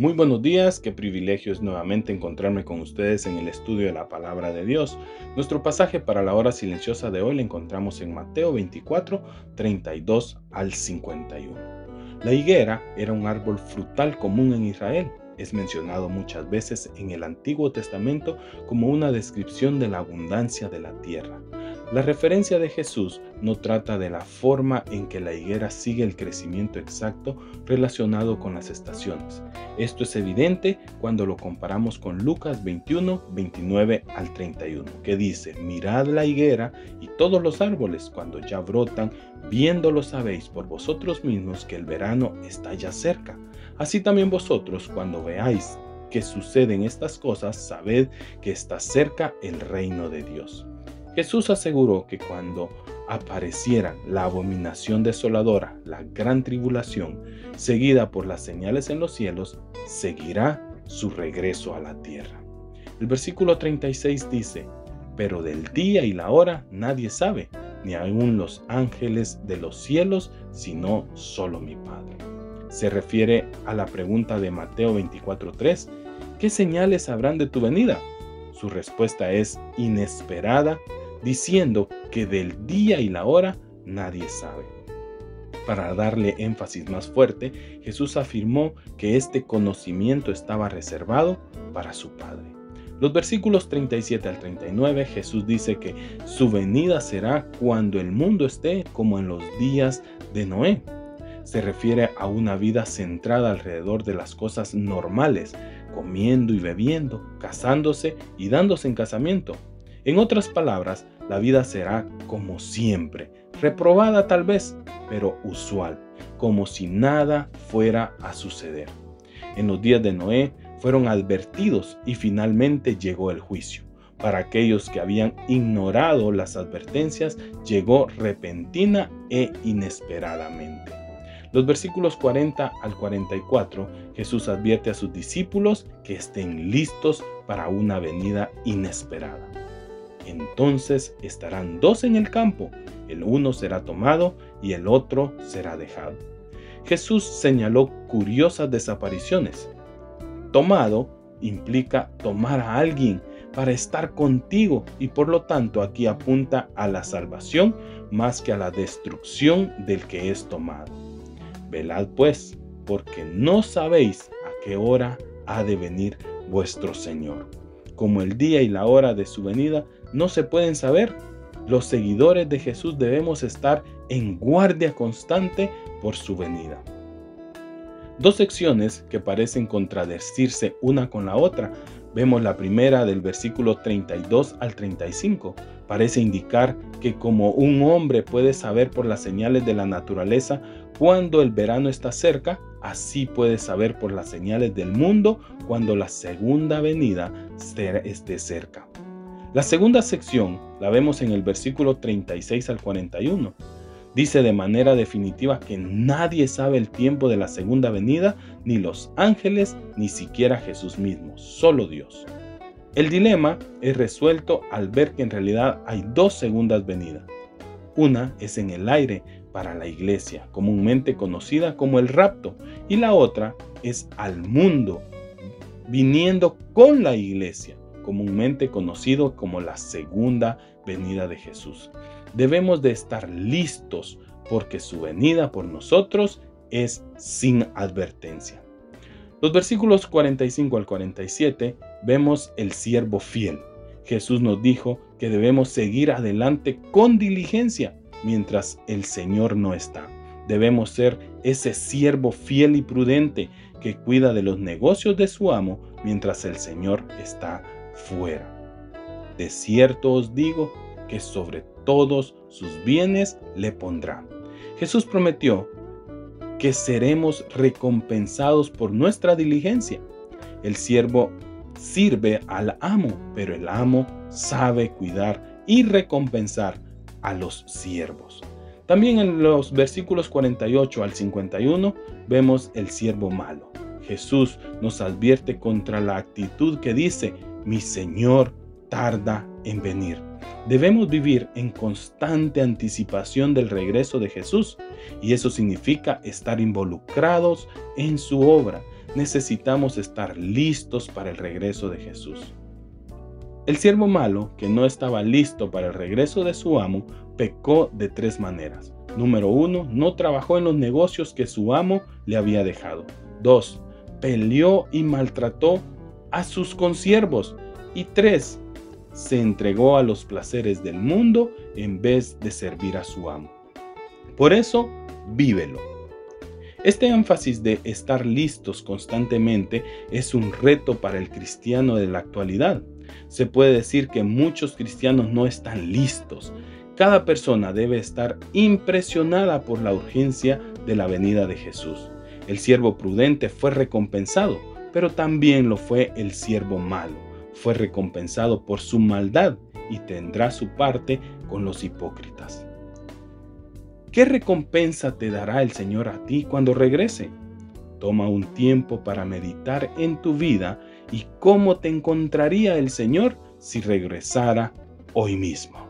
Muy buenos días, qué privilegio es nuevamente encontrarme con ustedes en el estudio de la palabra de Dios. Nuestro pasaje para la hora silenciosa de hoy lo encontramos en Mateo 24, 32 al 51. La higuera era un árbol frutal común en Israel. Es mencionado muchas veces en el Antiguo Testamento como una descripción de la abundancia de la tierra. La referencia de Jesús no trata de la forma en que la higuera sigue el crecimiento exacto relacionado con las estaciones. Esto es evidente cuando lo comparamos con Lucas 21, 29 al 31, que dice, mirad la higuera y todos los árboles cuando ya brotan, viéndolo sabéis por vosotros mismos que el verano está ya cerca. Así también vosotros cuando veáis que suceden estas cosas, sabed que está cerca el reino de Dios. Jesús aseguró que cuando apareciera la abominación desoladora, la gran tribulación, seguida por las señales en los cielos, seguirá su regreso a la tierra. El versículo 36 dice, pero del día y la hora nadie sabe, ni aun los ángeles de los cielos, sino solo mi Padre. Se refiere a la pregunta de Mateo 24:3, ¿qué señales habrán de tu venida? Su respuesta es inesperada diciendo que del día y la hora nadie sabe. Para darle énfasis más fuerte, Jesús afirmó que este conocimiento estaba reservado para su Padre. Los versículos 37 al 39, Jesús dice que su venida será cuando el mundo esté como en los días de Noé. Se refiere a una vida centrada alrededor de las cosas normales, comiendo y bebiendo, casándose y dándose en casamiento, en otras palabras, la vida será como siempre, reprobada tal vez, pero usual, como si nada fuera a suceder. En los días de Noé fueron advertidos y finalmente llegó el juicio. Para aquellos que habían ignorado las advertencias, llegó repentina e inesperadamente. Los versículos 40 al 44, Jesús advierte a sus discípulos que estén listos para una venida inesperada. Entonces estarán dos en el campo, el uno será tomado y el otro será dejado. Jesús señaló curiosas desapariciones. Tomado implica tomar a alguien para estar contigo y por lo tanto aquí apunta a la salvación más que a la destrucción del que es tomado. Velad pues, porque no sabéis a qué hora ha de venir vuestro Señor. Como el día y la hora de su venida no se pueden saber. Los seguidores de Jesús debemos estar en guardia constante por su venida. Dos secciones que parecen contradecirse una con la otra. Vemos la primera del versículo 32 al 35. Parece indicar que como un hombre puede saber por las señales de la naturaleza cuando el verano está cerca, así puede saber por las señales del mundo cuando la segunda venida esté cerca. La segunda sección la vemos en el versículo 36 al 41. Dice de manera definitiva que nadie sabe el tiempo de la segunda venida, ni los ángeles, ni siquiera Jesús mismo, solo Dios. El dilema es resuelto al ver que en realidad hay dos segundas venidas. Una es en el aire para la iglesia, comúnmente conocida como el rapto, y la otra es al mundo, viniendo con la iglesia comúnmente conocido como la segunda venida de Jesús. Debemos de estar listos porque su venida por nosotros es sin advertencia. Los versículos 45 al 47 vemos el siervo fiel. Jesús nos dijo que debemos seguir adelante con diligencia mientras el Señor no está. Debemos ser ese siervo fiel y prudente que cuida de los negocios de su amo mientras el Señor está fuera. De cierto os digo que sobre todos sus bienes le pondrá. Jesús prometió que seremos recompensados por nuestra diligencia. El siervo sirve al amo, pero el amo sabe cuidar y recompensar a los siervos. También en los versículos 48 al 51 vemos el siervo malo. Jesús nos advierte contra la actitud que dice, mi Señor tarda en venir. Debemos vivir en constante anticipación del regreso de Jesús y eso significa estar involucrados en su obra. Necesitamos estar listos para el regreso de Jesús. El siervo malo, que no estaba listo para el regreso de su amo, pecó de tres maneras. Número uno, no trabajó en los negocios que su amo le había dejado. Dos, peleó y maltrató a sus consiervos. Y tres, se entregó a los placeres del mundo en vez de servir a su amo. Por eso, vívelo. Este énfasis de estar listos constantemente es un reto para el cristiano de la actualidad. Se puede decir que muchos cristianos no están listos. Cada persona debe estar impresionada por la urgencia de la venida de Jesús. El siervo prudente fue recompensado, pero también lo fue el siervo malo fue recompensado por su maldad y tendrá su parte con los hipócritas. ¿Qué recompensa te dará el Señor a ti cuando regrese? Toma un tiempo para meditar en tu vida y cómo te encontraría el Señor si regresara hoy mismo.